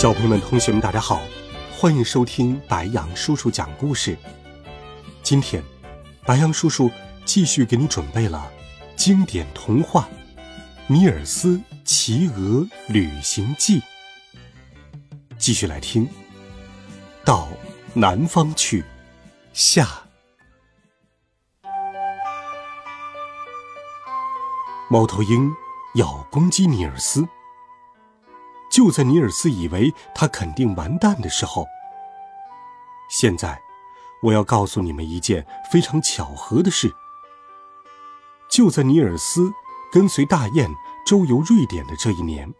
小朋友们、同学们，大家好，欢迎收听白杨叔叔讲故事。今天，白杨叔叔继续给你准备了经典童话《尼尔斯骑鹅旅行记》，继续来听。到南方去，下。猫头鹰要攻击尼尔斯。就在尼尔斯以为他肯定完蛋的时候，现在我要告诉你们一件非常巧合的事。就在尼尔斯跟随大雁周游瑞典的这一年，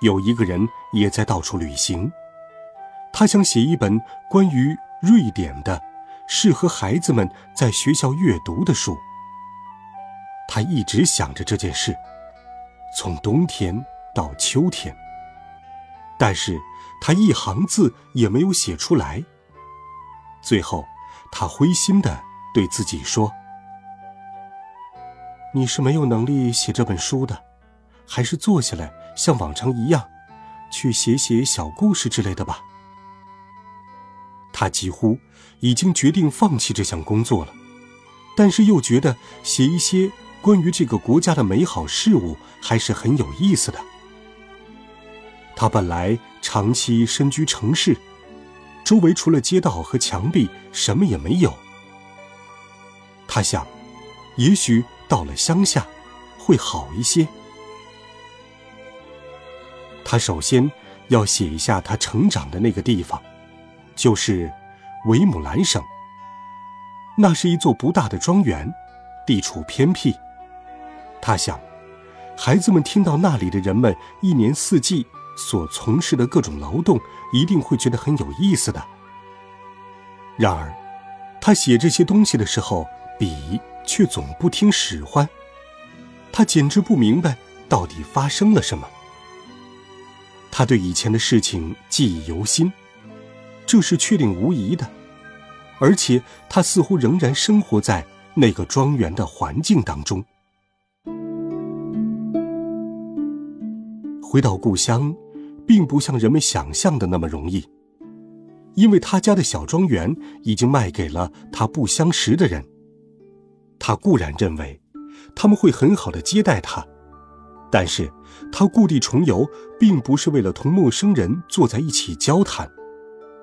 有一个人也在到处旅行。他想写一本关于瑞典的、适合孩子们在学校阅读的书。他一直想着这件事，从冬天到秋天。但是，他一行字也没有写出来。最后，他灰心的对自己说：“你是没有能力写这本书的，还是坐下来像往常一样，去写写小故事之类的吧。”他几乎已经决定放弃这项工作了，但是又觉得写一些关于这个国家的美好事物还是很有意思的。他本来长期身居城市，周围除了街道和墙壁，什么也没有。他想，也许到了乡下，会好一些。他首先要写一下他成长的那个地方，就是维姆兰省。那是一座不大的庄园，地处偏僻。他想，孩子们听到那里的人们一年四季。所从事的各种劳动一定会觉得很有意思的。然而，他写这些东西的时候，笔却总不听使唤。他简直不明白到底发生了什么。他对以前的事情记忆犹新，这是确定无疑的。而且，他似乎仍然生活在那个庄园的环境当中。回到故乡。并不像人们想象的那么容易，因为他家的小庄园已经卖给了他不相识的人。他固然认为他们会很好的接待他，但是他故地重游，并不是为了同陌生人坐在一起交谈，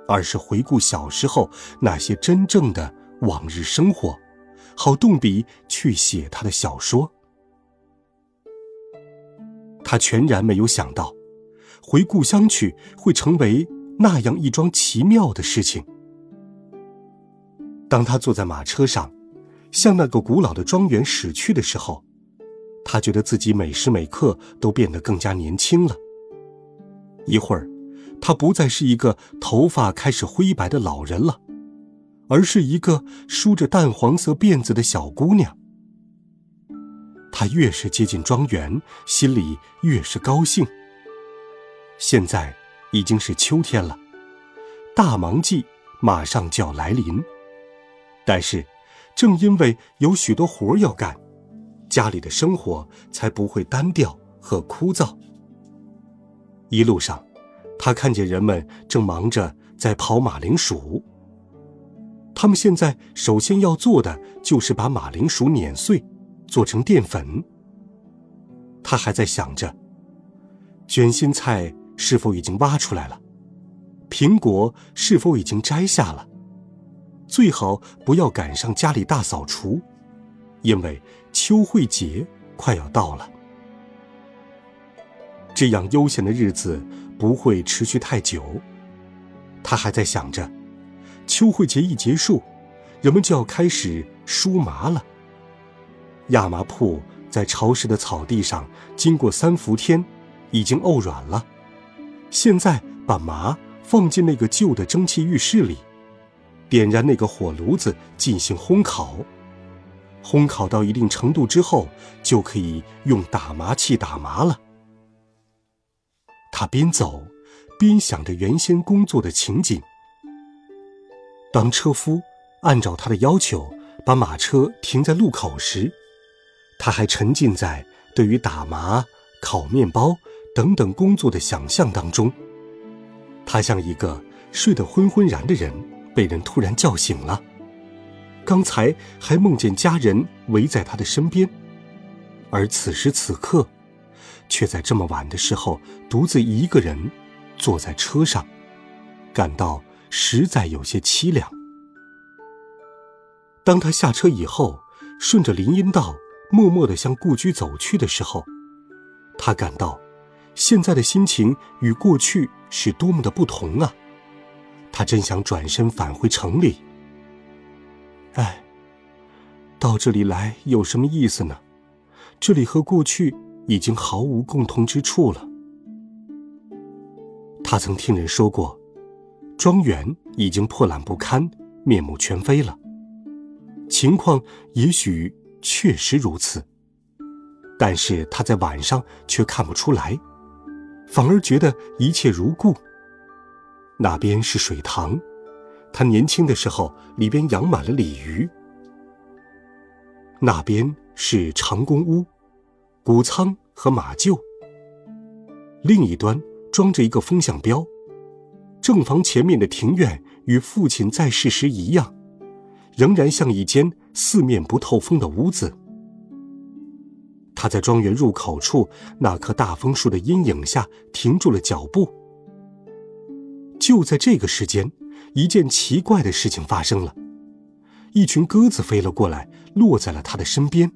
而是回顾小时候那些真正的往日生活，好动笔去写他的小说。他全然没有想到。回故乡去会成为那样一桩奇妙的事情。当他坐在马车上，向那个古老的庄园驶去的时候，他觉得自己每时每刻都变得更加年轻了。一会儿，他不再是一个头发开始灰白的老人了，而是一个梳着淡黄色辫子的小姑娘。他越是接近庄园，心里越是高兴。现在已经是秋天了，大忙季马上就要来临。但是，正因为有许多活要干，家里的生活才不会单调和枯燥。一路上，他看见人们正忙着在刨马铃薯。他们现在首先要做的就是把马铃薯碾碎，做成淀粉。他还在想着卷心菜。是否已经挖出来了？苹果是否已经摘下了？最好不要赶上家里大扫除，因为秋会节快要到了。这样悠闲的日子不会持续太久。他还在想着，秋会节一结束，人们就要开始梳麻了。亚麻铺在潮湿的草地上经过三伏天。已经沤软了，现在把麻放进那个旧的蒸汽浴室里，点燃那个火炉子进行烘烤。烘烤到一定程度之后，就可以用打麻器打麻了。他边走，边想着原先工作的情景。当车夫按照他的要求把马车停在路口时，他还沉浸在对于打麻、烤面包等等工作的想象当中。他像一个睡得昏昏然的人，被人突然叫醒了。刚才还梦见家人围在他的身边，而此时此刻，却在这么晚的时候独自一个人坐在车上，感到实在有些凄凉。当他下车以后，顺着林荫道默默地向故居走去的时候，他感到现在的心情与过去是多么的不同啊！他真想转身返回城里。哎，到这里来有什么意思呢？这里和过去已经毫无共同之处了。他曾听人说过，庄园已经破烂不堪、面目全非了。情况也许确实如此，但是他在晚上却看不出来，反而觉得一切如故。那边是水塘。他年轻的时候，里边养满了鲤鱼。那边是长工屋、谷仓和马厩。另一端装着一个风向标。正房前面的庭院与父亲在世时一样，仍然像一间四面不透风的屋子。他在庄园入口处那棵大枫树的阴影下停住了脚步。就在这个时间。一件奇怪的事情发生了，一群鸽子飞了过来，落在了他的身边。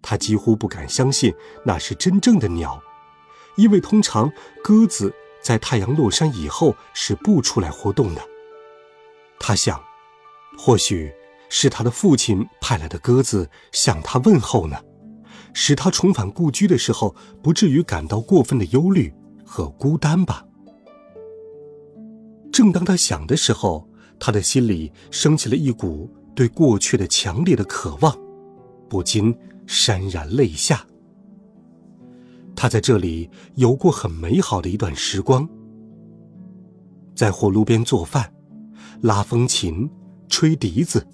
他几乎不敢相信那是真正的鸟，因为通常鸽子在太阳落山以后是不出来活动的。他想，或许是他的父亲派来的鸽子向他问候呢，使他重返故居的时候不至于感到过分的忧虑和孤单吧。正当他想的时候，他的心里升起了一股对过去的强烈的渴望，不禁潸然泪下。他在这里有过很美好的一段时光，在火炉边做饭，拉风琴，吹笛子，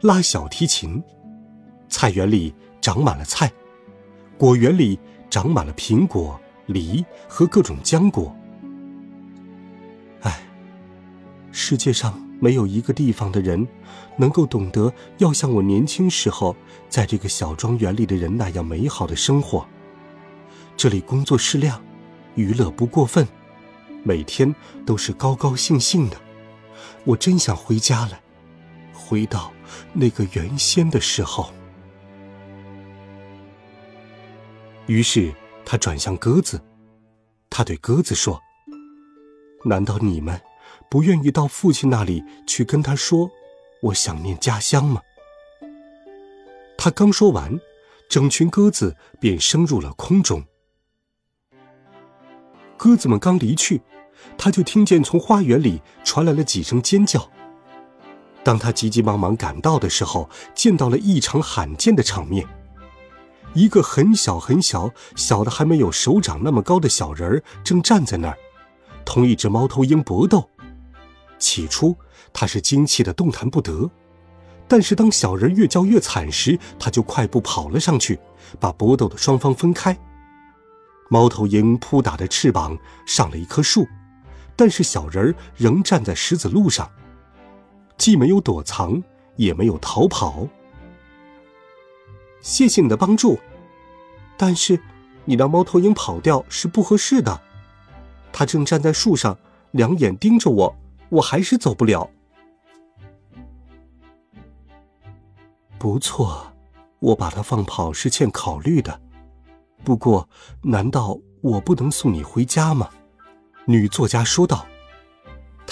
拉小提琴。菜园里长满了菜，果园里长满了苹果、梨和各种浆果。世界上没有一个地方的人，能够懂得要像我年轻时候在这个小庄园里的人那样美好的生活。这里工作适量，娱乐不过分，每天都是高高兴兴的。我真想回家来，回到那个原先的时候。于是他转向鸽子，他对鸽子说：“难道你们？”不愿意到父亲那里去跟他说：“我想念家乡吗？”他刚说完，整群鸽子便升入了空中。鸽子们刚离去，他就听见从花园里传来了几声尖叫。当他急急忙忙赶到的时候，见到了异常罕见的场面：一个很小很小、小的还没有手掌那么高的小人儿正站在那儿，同一只猫头鹰搏斗。起初，他是惊气的动弹不得，但是当小人越叫越惨时，他就快步跑了上去，把搏斗的双方分开。猫头鹰扑打着翅膀上了一棵树，但是小人儿仍站在石子路上，既没有躲藏，也没有逃跑。谢谢你的帮助，但是你让猫头鹰跑掉是不合适的，它正站在树上，两眼盯着我。我还是走不了。不错，我把它放跑是欠考虑的。不过，难道我不能送你回家吗？女作家说道。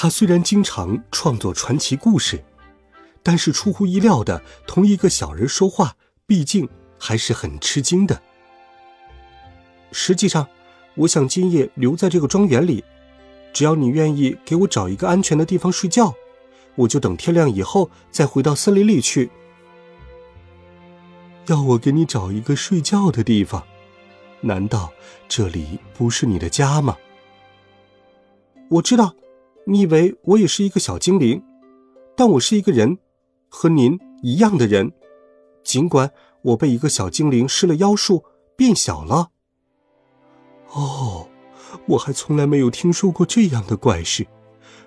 他虽然经常创作传奇故事，但是出乎意料的同一个小人说话，毕竟还是很吃惊的。实际上，我想今夜留在这个庄园里，只要你愿意给我找一个安全的地方睡觉，我就等天亮以后再回到森林里去。要我给你找一个睡觉的地方，难道这里不是你的家吗？我知道，你以为我也是一个小精灵，但我是一个人，和您一样的人。尽管我被一个小精灵施了妖术，变小了。哦，我还从来没有听说过这样的怪事。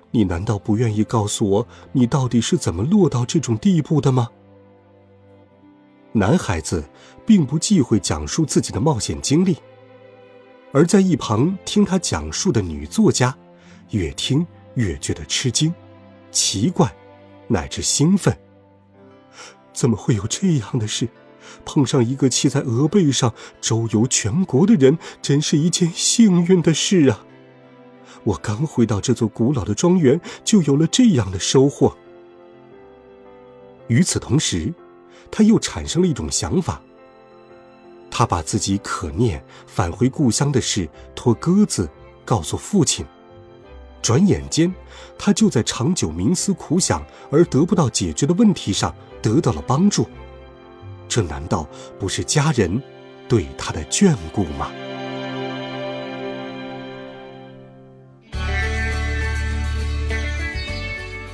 你难道不愿意告诉我，你到底是怎么落到这种地步的吗？男孩子并不忌讳讲述自己的冒险经历，而在一旁听他讲述的女作家，越听越觉得吃惊、奇怪，乃至兴奋。怎么会有这样的事？碰上一个骑在鹅背上周游全国的人，真是一件幸运的事啊！我刚回到这座古老的庄园，就有了这样的收获。与此同时，他又产生了一种想法。他把自己可念返回故乡的事托鸽子告诉父亲。转眼间，他就在长久冥思苦想而得不到解决的问题上得到了帮助。这难道不是家人对他的眷顾吗？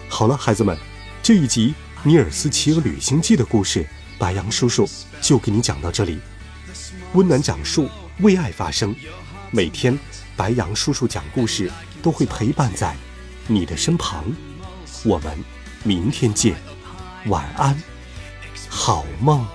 好了，孩子们，这一集《尼尔斯骑鹅旅行记》的故事，白杨叔叔就给你讲到这里。温暖讲述，为爱发声。每天，白杨叔叔讲故事都会陪伴在你的身旁。我们明天见，晚安，好梦。